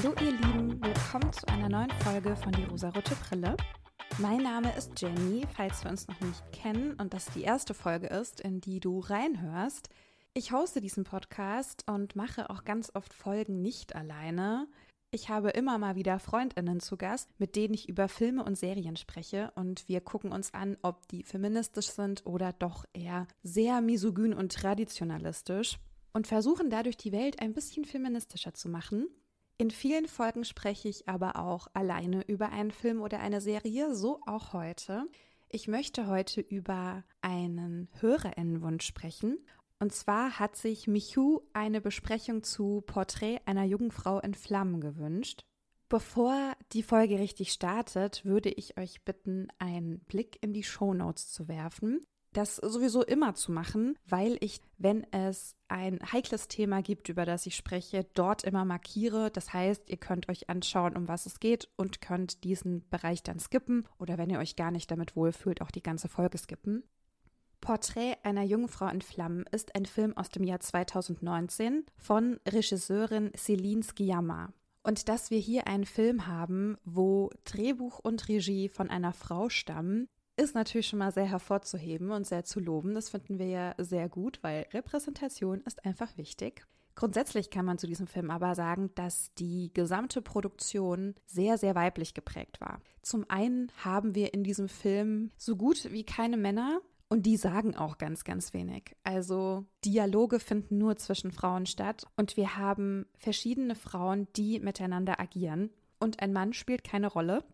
Hallo ihr Lieben, willkommen zu einer neuen Folge von Die rosarote Brille. Mein Name ist Jenny, falls wir uns noch nicht kennen und das die erste Folge ist, in die du reinhörst. Ich hoste diesen Podcast und mache auch ganz oft Folgen nicht alleine. Ich habe immer mal wieder Freundinnen zu Gast, mit denen ich über Filme und Serien spreche und wir gucken uns an, ob die feministisch sind oder doch eher sehr misogyn und traditionalistisch und versuchen dadurch die Welt ein bisschen feministischer zu machen. In vielen Folgen spreche ich aber auch alleine über einen Film oder eine Serie, so auch heute. Ich möchte heute über einen Hörerinnenwunsch sprechen und zwar hat sich Michu eine Besprechung zu Porträt einer jungen Frau in Flammen gewünscht. Bevor die Folge richtig startet, würde ich euch bitten, einen Blick in die Shownotes zu werfen. Das sowieso immer zu machen, weil ich, wenn es ein heikles Thema gibt, über das ich spreche, dort immer markiere. Das heißt, ihr könnt euch anschauen, um was es geht und könnt diesen Bereich dann skippen oder wenn ihr euch gar nicht damit wohlfühlt, auch die ganze Folge skippen. Porträt einer jungen Frau in Flammen ist ein Film aus dem Jahr 2019 von Regisseurin Celine Sciamma. Und dass wir hier einen Film haben, wo Drehbuch und Regie von einer Frau stammen, ist natürlich schon mal sehr hervorzuheben und sehr zu loben. Das finden wir ja sehr gut, weil Repräsentation ist einfach wichtig. Grundsätzlich kann man zu diesem Film aber sagen, dass die gesamte Produktion sehr, sehr weiblich geprägt war. Zum einen haben wir in diesem Film so gut wie keine Männer und die sagen auch ganz, ganz wenig. Also Dialoge finden nur zwischen Frauen statt und wir haben verschiedene Frauen, die miteinander agieren. Und ein Mann spielt keine Rolle.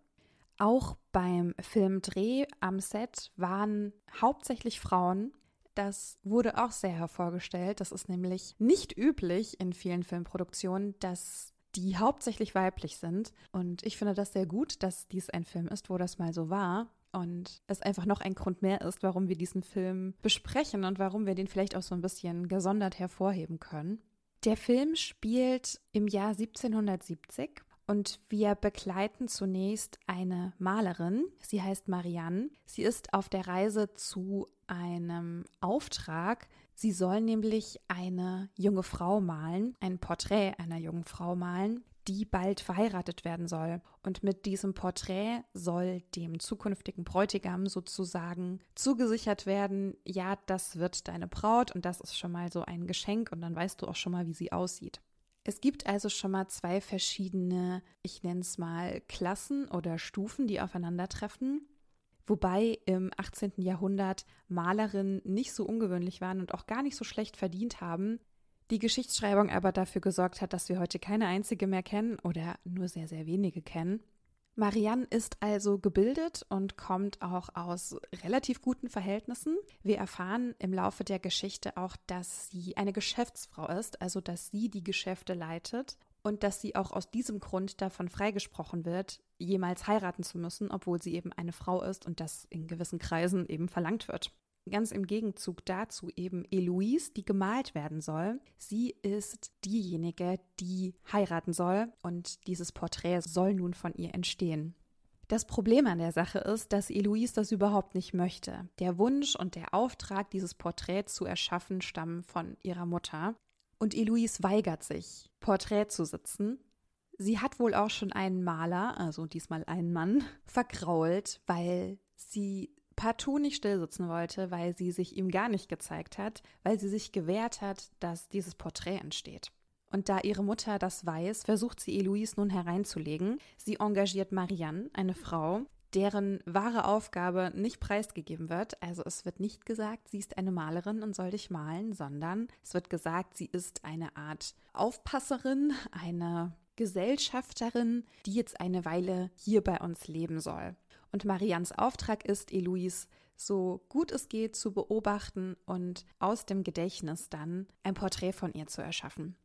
Auch beim Filmdreh am Set waren hauptsächlich Frauen. Das wurde auch sehr hervorgestellt. Das ist nämlich nicht üblich in vielen Filmproduktionen, dass die hauptsächlich weiblich sind. Und ich finde das sehr gut, dass dies ein Film ist, wo das mal so war und es einfach noch ein Grund mehr ist, warum wir diesen Film besprechen und warum wir den vielleicht auch so ein bisschen gesondert hervorheben können. Der Film spielt im Jahr 1770 und wir begleiten zunächst eine Malerin. Sie heißt Marianne. Sie ist auf der Reise zu einem Auftrag. Sie soll nämlich eine junge Frau malen, ein Porträt einer jungen Frau malen, die bald verheiratet werden soll. Und mit diesem Porträt soll dem zukünftigen Bräutigam sozusagen zugesichert werden, ja, das wird deine Braut und das ist schon mal so ein Geschenk und dann weißt du auch schon mal, wie sie aussieht. Es gibt also schon mal zwei verschiedene, ich nenne es mal Klassen oder Stufen, die aufeinandertreffen. Wobei im 18. Jahrhundert Malerinnen nicht so ungewöhnlich waren und auch gar nicht so schlecht verdient haben, die Geschichtsschreibung aber dafür gesorgt hat, dass wir heute keine einzige mehr kennen oder nur sehr, sehr wenige kennen. Marianne ist also gebildet und kommt auch aus relativ guten Verhältnissen. Wir erfahren im Laufe der Geschichte auch, dass sie eine Geschäftsfrau ist, also dass sie die Geschäfte leitet und dass sie auch aus diesem Grund davon freigesprochen wird, jemals heiraten zu müssen, obwohl sie eben eine Frau ist und das in gewissen Kreisen eben verlangt wird. Ganz im Gegenzug dazu eben Eloise, die gemalt werden soll. Sie ist diejenige, die heiraten soll und dieses Porträt soll nun von ihr entstehen. Das Problem an der Sache ist, dass Eloise das überhaupt nicht möchte. Der Wunsch und der Auftrag, dieses Porträt zu erschaffen, stammen von ihrer Mutter. Und Eloise weigert sich, Porträt zu sitzen. Sie hat wohl auch schon einen Maler, also diesmal einen Mann, vergrault, weil sie partout nicht stillsitzen wollte, weil sie sich ihm gar nicht gezeigt hat, weil sie sich gewehrt hat, dass dieses Porträt entsteht. Und da ihre Mutter das weiß, versucht sie Eloise nun hereinzulegen. Sie engagiert Marianne, eine Frau, deren wahre Aufgabe nicht preisgegeben wird. Also es wird nicht gesagt, sie ist eine Malerin und soll dich malen, sondern es wird gesagt, sie ist eine Art Aufpasserin, eine Gesellschafterin, die jetzt eine Weile hier bei uns leben soll. Und Marians Auftrag ist, Eloise so gut es geht zu beobachten und aus dem Gedächtnis dann ein Porträt von ihr zu erschaffen.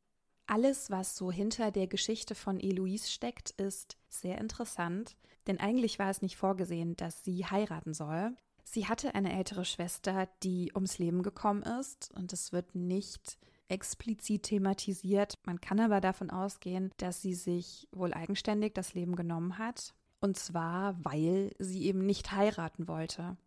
Alles, was so hinter der Geschichte von Eloise steckt, ist sehr interessant, denn eigentlich war es nicht vorgesehen, dass sie heiraten soll. Sie hatte eine ältere Schwester, die ums Leben gekommen ist und es wird nicht explizit thematisiert. Man kann aber davon ausgehen, dass sie sich wohl eigenständig das Leben genommen hat und zwar, weil sie eben nicht heiraten wollte.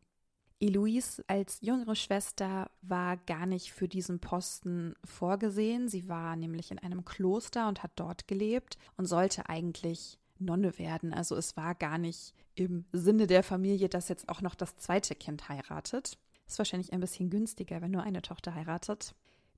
Eloise als jüngere Schwester war gar nicht für diesen Posten vorgesehen. Sie war nämlich in einem Kloster und hat dort gelebt und sollte eigentlich Nonne werden. Also es war gar nicht im Sinne der Familie, dass jetzt auch noch das zweite Kind heiratet. Ist wahrscheinlich ein bisschen günstiger, wenn nur eine Tochter heiratet.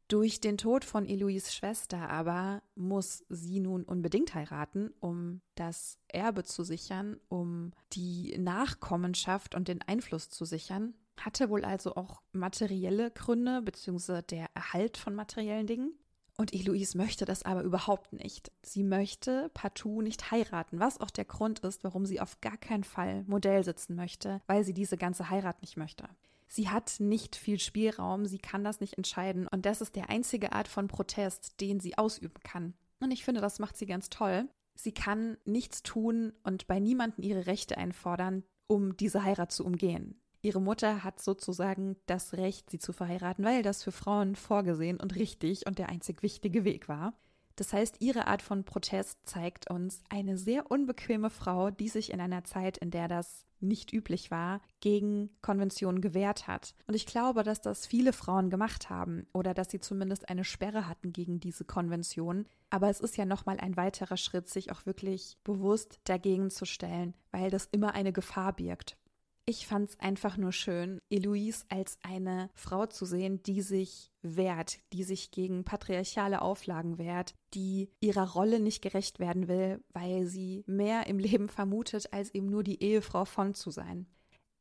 Durch den Tod von Eloise Schwester aber muss sie nun unbedingt heiraten, um das Erbe zu sichern, um die Nachkommenschaft und den Einfluss zu sichern. Hatte wohl also auch materielle Gründe, beziehungsweise der Erhalt von materiellen Dingen. Und Eloise möchte das aber überhaupt nicht. Sie möchte partout nicht heiraten, was auch der Grund ist, warum sie auf gar keinen Fall Modell sitzen möchte, weil sie diese ganze Heirat nicht möchte. Sie hat nicht viel Spielraum, sie kann das nicht entscheiden und das ist der einzige Art von Protest, den sie ausüben kann. Und ich finde, das macht sie ganz toll. Sie kann nichts tun und bei niemandem ihre Rechte einfordern, um diese Heirat zu umgehen. Ihre Mutter hat sozusagen das Recht, sie zu verheiraten, weil das für Frauen vorgesehen und richtig und der einzig wichtige Weg war. Das heißt, ihre Art von Protest zeigt uns eine sehr unbequeme Frau, die sich in einer Zeit, in der das nicht üblich war, gegen Konventionen gewehrt hat. Und ich glaube, dass das viele Frauen gemacht haben oder dass sie zumindest eine Sperre hatten gegen diese Konvention. Aber es ist ja nochmal ein weiterer Schritt, sich auch wirklich bewusst dagegen zu stellen, weil das immer eine Gefahr birgt. Ich fand es einfach nur schön, Eloise als eine Frau zu sehen, die sich wehrt, die sich gegen patriarchale Auflagen wehrt, die ihrer Rolle nicht gerecht werden will, weil sie mehr im Leben vermutet, als eben nur die Ehefrau von zu sein.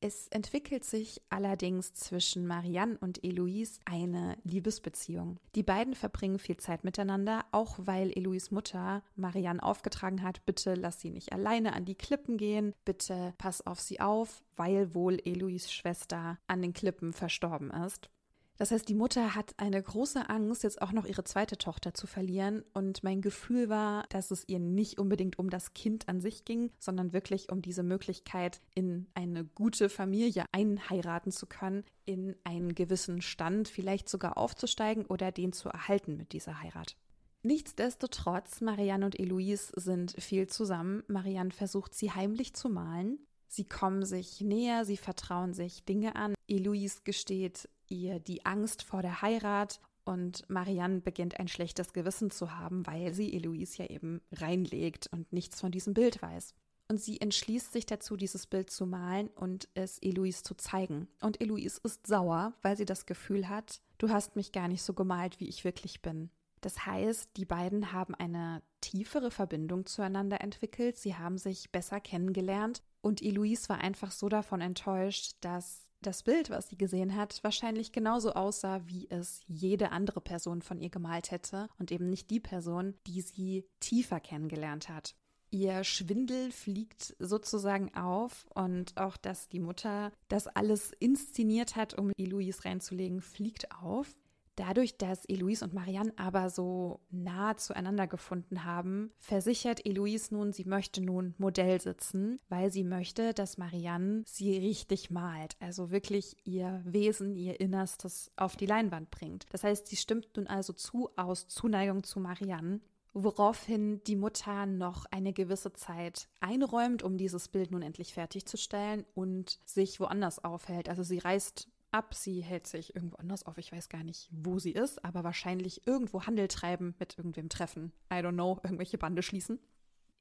Es entwickelt sich allerdings zwischen Marianne und Eloise eine Liebesbeziehung. Die beiden verbringen viel Zeit miteinander, auch weil Eloise Mutter Marianne aufgetragen hat, bitte lass sie nicht alleine an die Klippen gehen, bitte pass auf sie auf, weil wohl Eloise Schwester an den Klippen verstorben ist. Das heißt, die Mutter hat eine große Angst, jetzt auch noch ihre zweite Tochter zu verlieren. Und mein Gefühl war, dass es ihr nicht unbedingt um das Kind an sich ging, sondern wirklich um diese Möglichkeit, in eine gute Familie einheiraten zu können, in einen gewissen Stand vielleicht sogar aufzusteigen oder den zu erhalten mit dieser Heirat. Nichtsdestotrotz, Marianne und Eloise sind viel zusammen. Marianne versucht sie heimlich zu malen. Sie kommen sich näher, sie vertrauen sich Dinge an. Eloise gesteht ihr die Angst vor der Heirat und Marianne beginnt ein schlechtes Gewissen zu haben, weil sie Eloise ja eben reinlegt und nichts von diesem Bild weiß. Und sie entschließt sich dazu, dieses Bild zu malen und es Eloise zu zeigen. Und Eloise ist sauer, weil sie das Gefühl hat, du hast mich gar nicht so gemalt, wie ich wirklich bin. Das heißt, die beiden haben eine tiefere Verbindung zueinander entwickelt, sie haben sich besser kennengelernt und Eloise war einfach so davon enttäuscht, dass das Bild, was sie gesehen hat, wahrscheinlich genauso aussah, wie es jede andere Person von ihr gemalt hätte und eben nicht die Person, die sie tiefer kennengelernt hat. Ihr Schwindel fliegt sozusagen auf und auch, dass die Mutter das alles inszeniert hat, um Eloise reinzulegen, fliegt auf. Dadurch, dass Eloise und Marianne aber so nah zueinander gefunden haben, versichert Eloise nun, sie möchte nun Modell sitzen, weil sie möchte, dass Marianne sie richtig malt, also wirklich ihr Wesen, ihr Innerstes auf die Leinwand bringt. Das heißt, sie stimmt nun also zu aus Zuneigung zu Marianne woraufhin die Mutter noch eine gewisse Zeit einräumt, um dieses Bild nun endlich fertigzustellen und sich woanders aufhält. Also sie reist ab. Sie hält sich irgendwo anders auf. Ich weiß gar nicht, wo sie ist, aber wahrscheinlich irgendwo Handel treiben, mit irgendwem treffen. I don't know, irgendwelche Bande schließen.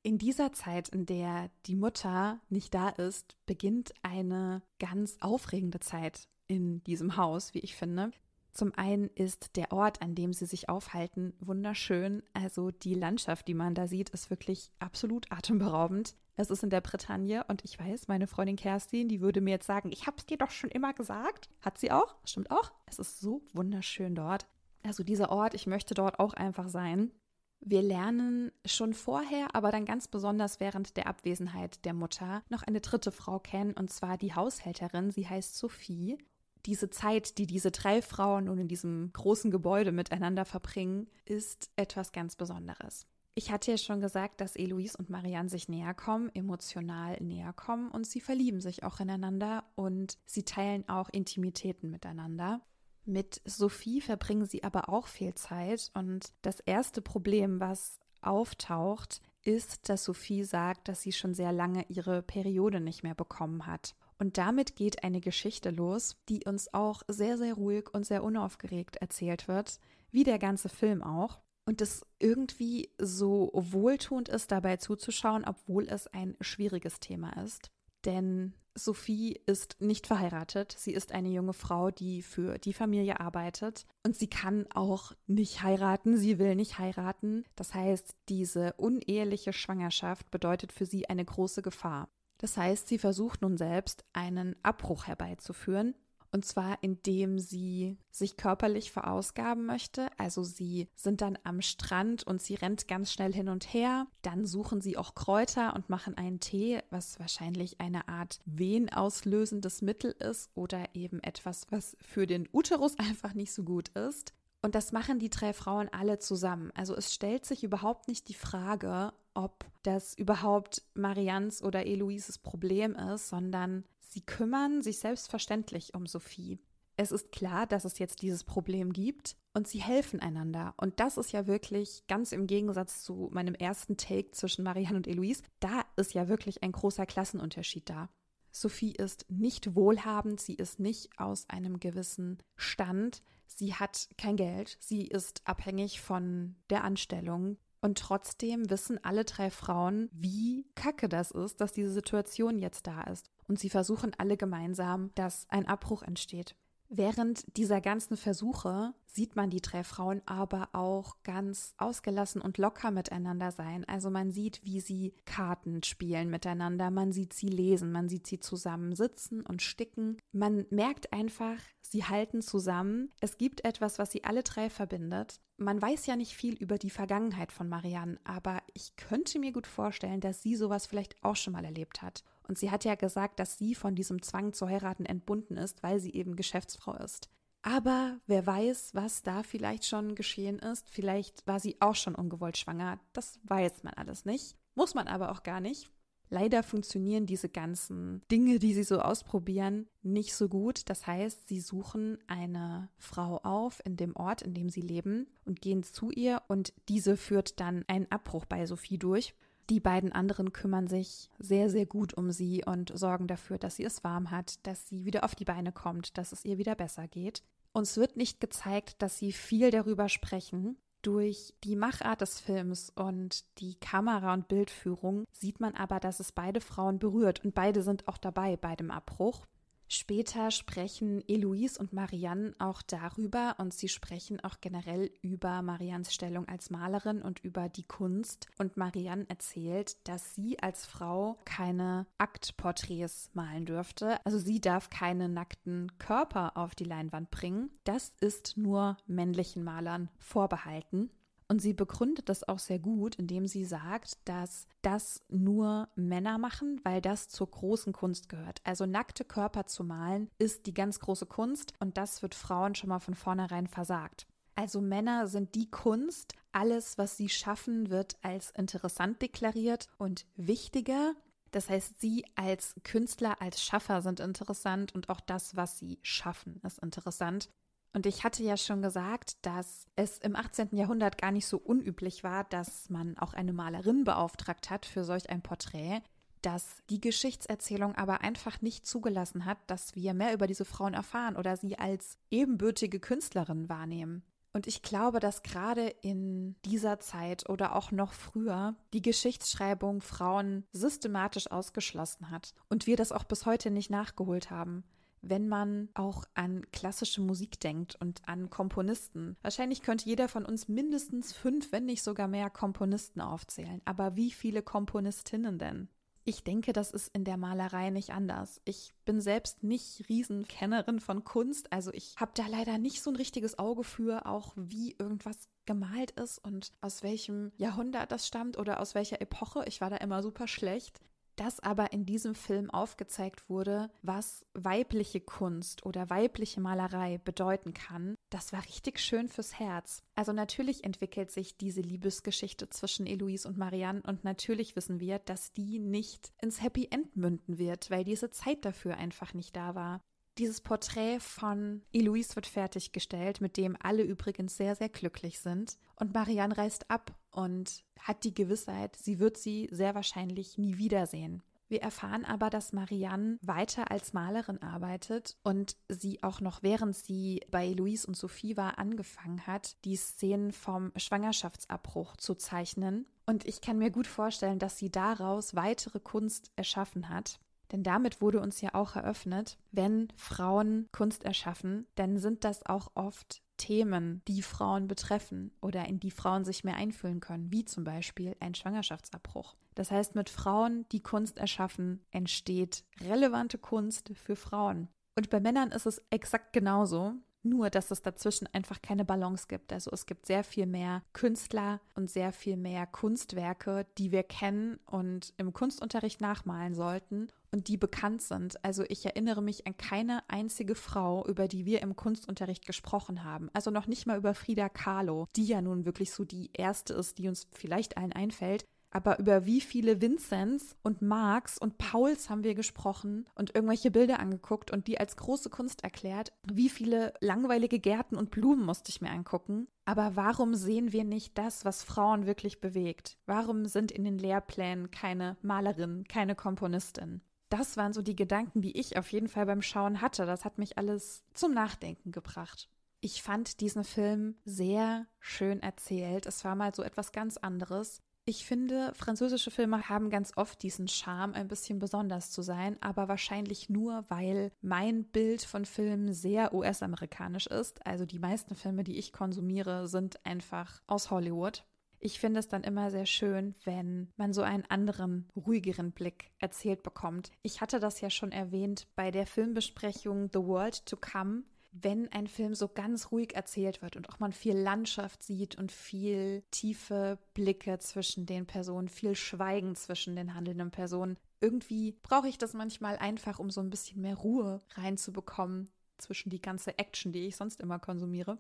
In dieser Zeit, in der die Mutter nicht da ist, beginnt eine ganz aufregende Zeit in diesem Haus, wie ich finde. Zum einen ist der Ort, an dem sie sich aufhalten, wunderschön. Also die Landschaft, die man da sieht, ist wirklich absolut atemberaubend. Es ist in der Bretagne und ich weiß, meine Freundin Kerstin, die würde mir jetzt sagen, ich hab's dir doch schon immer gesagt. Hat sie auch, stimmt auch. Es ist so wunderschön dort. Also dieser Ort, ich möchte dort auch einfach sein. Wir lernen schon vorher, aber dann ganz besonders während der Abwesenheit der Mutter noch eine dritte Frau kennen, und zwar die Haushälterin. Sie heißt Sophie. Diese Zeit, die diese drei Frauen nun in diesem großen Gebäude miteinander verbringen, ist etwas ganz Besonderes. Ich hatte ja schon gesagt, dass Eloise und Marianne sich näher kommen, emotional näher kommen und sie verlieben sich auch ineinander und sie teilen auch Intimitäten miteinander. Mit Sophie verbringen sie aber auch viel Zeit und das erste Problem, was auftaucht, ist, dass Sophie sagt, dass sie schon sehr lange ihre Periode nicht mehr bekommen hat. Und damit geht eine Geschichte los, die uns auch sehr, sehr ruhig und sehr unaufgeregt erzählt wird, wie der ganze Film auch. Und es irgendwie so wohltuend ist, dabei zuzuschauen, obwohl es ein schwieriges Thema ist. Denn Sophie ist nicht verheiratet. Sie ist eine junge Frau, die für die Familie arbeitet. Und sie kann auch nicht heiraten. Sie will nicht heiraten. Das heißt, diese uneheliche Schwangerschaft bedeutet für sie eine große Gefahr. Das heißt, sie versucht nun selbst einen Abbruch herbeizuführen und zwar, indem sie sich körperlich verausgaben möchte. Also sie sind dann am Strand und sie rennt ganz schnell hin und her. Dann suchen sie auch Kräuter und machen einen Tee, was wahrscheinlich eine Art wehenauslösendes Mittel ist oder eben etwas, was für den Uterus einfach nicht so gut ist. Und das machen die drei Frauen alle zusammen. Also es stellt sich überhaupt nicht die Frage, ob das überhaupt Marians oder Eloises Problem ist, sondern Sie kümmern sich selbstverständlich um Sophie. Es ist klar, dass es jetzt dieses Problem gibt und sie helfen einander. Und das ist ja wirklich ganz im Gegensatz zu meinem ersten Take zwischen Marianne und Eloise. Da ist ja wirklich ein großer Klassenunterschied da. Sophie ist nicht wohlhabend, sie ist nicht aus einem gewissen Stand, sie hat kein Geld, sie ist abhängig von der Anstellung. Und trotzdem wissen alle drei Frauen, wie kacke das ist, dass diese Situation jetzt da ist und sie versuchen alle gemeinsam, dass ein Abbruch entsteht. Während dieser ganzen Versuche sieht man die drei Frauen aber auch ganz ausgelassen und locker miteinander sein. Also man sieht, wie sie Karten spielen miteinander, man sieht sie lesen, man sieht sie zusammen sitzen und sticken. Man merkt einfach, sie halten zusammen. Es gibt etwas, was sie alle drei verbindet. Man weiß ja nicht viel über die Vergangenheit von Marianne, aber ich könnte mir gut vorstellen, dass sie sowas vielleicht auch schon mal erlebt hat. Und sie hat ja gesagt, dass sie von diesem Zwang zu heiraten entbunden ist, weil sie eben Geschäftsfrau ist. Aber wer weiß, was da vielleicht schon geschehen ist. Vielleicht war sie auch schon ungewollt schwanger. Das weiß man alles nicht. Muss man aber auch gar nicht. Leider funktionieren diese ganzen Dinge, die sie so ausprobieren, nicht so gut. Das heißt, sie suchen eine Frau auf in dem Ort, in dem sie leben und gehen zu ihr und diese führt dann einen Abbruch bei Sophie durch. Die beiden anderen kümmern sich sehr, sehr gut um sie und sorgen dafür, dass sie es warm hat, dass sie wieder auf die Beine kommt, dass es ihr wieder besser geht. Uns wird nicht gezeigt, dass sie viel darüber sprechen. Durch die Machart des Films und die Kamera- und Bildführung sieht man aber, dass es beide Frauen berührt und beide sind auch dabei bei dem Abbruch. Später sprechen Eloise und Marianne auch darüber und sie sprechen auch generell über Mariannes Stellung als Malerin und über die Kunst. Und Marianne erzählt, dass sie als Frau keine Aktporträts malen dürfte. Also sie darf keine nackten Körper auf die Leinwand bringen. Das ist nur männlichen Malern vorbehalten. Und sie begründet das auch sehr gut, indem sie sagt, dass das nur Männer machen, weil das zur großen Kunst gehört. Also nackte Körper zu malen ist die ganz große Kunst und das wird Frauen schon mal von vornherein versagt. Also Männer sind die Kunst, alles, was sie schaffen, wird als interessant deklariert und wichtiger. Das heißt, sie als Künstler, als Schaffer sind interessant und auch das, was sie schaffen, ist interessant. Und ich hatte ja schon gesagt, dass es im 18. Jahrhundert gar nicht so unüblich war, dass man auch eine Malerin beauftragt hat für solch ein Porträt, dass die Geschichtserzählung aber einfach nicht zugelassen hat, dass wir mehr über diese Frauen erfahren oder sie als ebenbürtige Künstlerin wahrnehmen. Und ich glaube, dass gerade in dieser Zeit oder auch noch früher die Geschichtsschreibung Frauen systematisch ausgeschlossen hat und wir das auch bis heute nicht nachgeholt haben wenn man auch an klassische Musik denkt und an Komponisten. Wahrscheinlich könnte jeder von uns mindestens fünf, wenn nicht sogar mehr Komponisten aufzählen. Aber wie viele Komponistinnen denn? Ich denke, das ist in der Malerei nicht anders. Ich bin selbst nicht Riesenkennerin von Kunst, also ich habe da leider nicht so ein richtiges Auge für, auch wie irgendwas gemalt ist und aus welchem Jahrhundert das stammt oder aus welcher Epoche. Ich war da immer super schlecht dass aber in diesem Film aufgezeigt wurde, was weibliche Kunst oder weibliche Malerei bedeuten kann, das war richtig schön fürs Herz. Also natürlich entwickelt sich diese Liebesgeschichte zwischen Eloise und Marianne und natürlich wissen wir, dass die nicht ins Happy End münden wird, weil diese Zeit dafür einfach nicht da war. Dieses Porträt von Eloise wird fertiggestellt, mit dem alle übrigens sehr, sehr glücklich sind. Und Marianne reist ab und hat die Gewissheit, sie wird sie sehr wahrscheinlich nie wiedersehen. Wir erfahren aber, dass Marianne weiter als Malerin arbeitet und sie auch noch während sie bei Louise und Sophie war angefangen hat, die Szenen vom Schwangerschaftsabbruch zu zeichnen. Und ich kann mir gut vorstellen, dass sie daraus weitere Kunst erschaffen hat. Denn damit wurde uns ja auch eröffnet, wenn Frauen Kunst erschaffen, dann sind das auch oft Themen, die Frauen betreffen oder in die Frauen sich mehr einfühlen können, wie zum Beispiel ein Schwangerschaftsabbruch. Das heißt, mit Frauen, die Kunst erschaffen, entsteht relevante Kunst für Frauen. Und bei Männern ist es exakt genauso, nur dass es dazwischen einfach keine Balance gibt. Also es gibt sehr viel mehr Künstler und sehr viel mehr Kunstwerke, die wir kennen und im Kunstunterricht nachmalen sollten und die bekannt sind. Also ich erinnere mich an keine einzige Frau, über die wir im Kunstunterricht gesprochen haben. Also noch nicht mal über Frida Kahlo, die ja nun wirklich so die erste ist, die uns vielleicht allen einfällt. Aber über wie viele Vincents und Marx und Pauls haben wir gesprochen und irgendwelche Bilder angeguckt und die als große Kunst erklärt? Wie viele langweilige Gärten und Blumen musste ich mir angucken? Aber warum sehen wir nicht das, was Frauen wirklich bewegt? Warum sind in den Lehrplänen keine Malerinnen, keine Komponistin? Das waren so die Gedanken, die ich auf jeden Fall beim Schauen hatte. Das hat mich alles zum Nachdenken gebracht. Ich fand diesen Film sehr schön erzählt. Es war mal so etwas ganz anderes. Ich finde, französische Filme haben ganz oft diesen Charme, ein bisschen besonders zu sein, aber wahrscheinlich nur, weil mein Bild von Filmen sehr US-amerikanisch ist. Also die meisten Filme, die ich konsumiere, sind einfach aus Hollywood. Ich finde es dann immer sehr schön, wenn man so einen anderen, ruhigeren Blick erzählt bekommt. Ich hatte das ja schon erwähnt bei der Filmbesprechung The World to Come wenn ein Film so ganz ruhig erzählt wird und auch man viel Landschaft sieht und viel tiefe Blicke zwischen den Personen, viel Schweigen zwischen den handelnden Personen. Irgendwie brauche ich das manchmal einfach, um so ein bisschen mehr Ruhe reinzubekommen zwischen die ganze Action, die ich sonst immer konsumiere.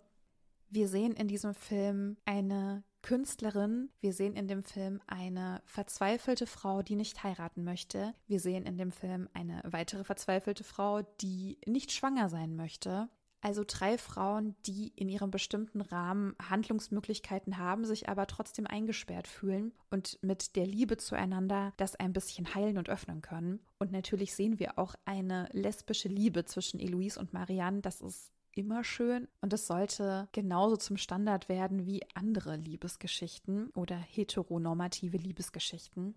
Wir sehen in diesem Film eine Künstlerin, wir sehen in dem Film eine verzweifelte Frau, die nicht heiraten möchte. Wir sehen in dem Film eine weitere verzweifelte Frau, die nicht schwanger sein möchte. Also drei Frauen, die in ihrem bestimmten Rahmen Handlungsmöglichkeiten haben, sich aber trotzdem eingesperrt fühlen und mit der Liebe zueinander das ein bisschen heilen und öffnen können. Und natürlich sehen wir auch eine lesbische Liebe zwischen Eloise und Marianne. Das ist immer schön und es sollte genauso zum Standard werden wie andere Liebesgeschichten oder heteronormative Liebesgeschichten.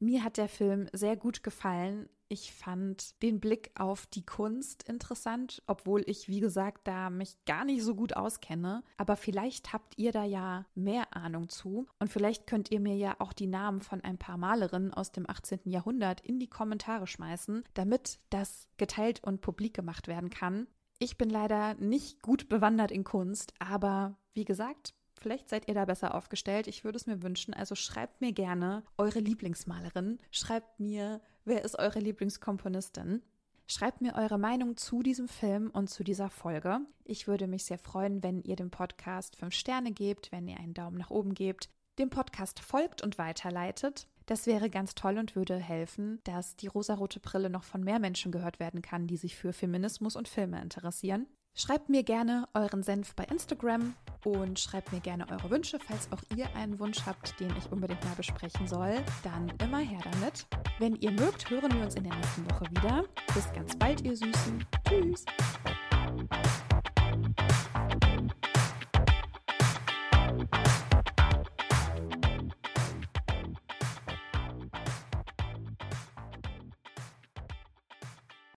Mir hat der Film sehr gut gefallen. Ich fand den Blick auf die Kunst interessant, obwohl ich, wie gesagt, da mich gar nicht so gut auskenne. Aber vielleicht habt ihr da ja mehr Ahnung zu. Und vielleicht könnt ihr mir ja auch die Namen von ein paar Malerinnen aus dem 18. Jahrhundert in die Kommentare schmeißen, damit das geteilt und publik gemacht werden kann. Ich bin leider nicht gut bewandert in Kunst, aber wie gesagt, Vielleicht seid ihr da besser aufgestellt. Ich würde es mir wünschen. Also schreibt mir gerne eure Lieblingsmalerin. Schreibt mir, wer ist eure Lieblingskomponistin. Schreibt mir eure Meinung zu diesem Film und zu dieser Folge. Ich würde mich sehr freuen, wenn ihr dem Podcast 5 Sterne gebt, wenn ihr einen Daumen nach oben gebt, dem Podcast folgt und weiterleitet. Das wäre ganz toll und würde helfen, dass die rosarote Brille noch von mehr Menschen gehört werden kann, die sich für Feminismus und Filme interessieren. Schreibt mir gerne euren Senf bei Instagram und schreibt mir gerne eure Wünsche, falls auch ihr einen Wunsch habt, den ich unbedingt mal besprechen soll. Dann immer her damit. Wenn ihr mögt, hören wir uns in der nächsten Woche wieder. Bis ganz bald, ihr Süßen. Tschüss.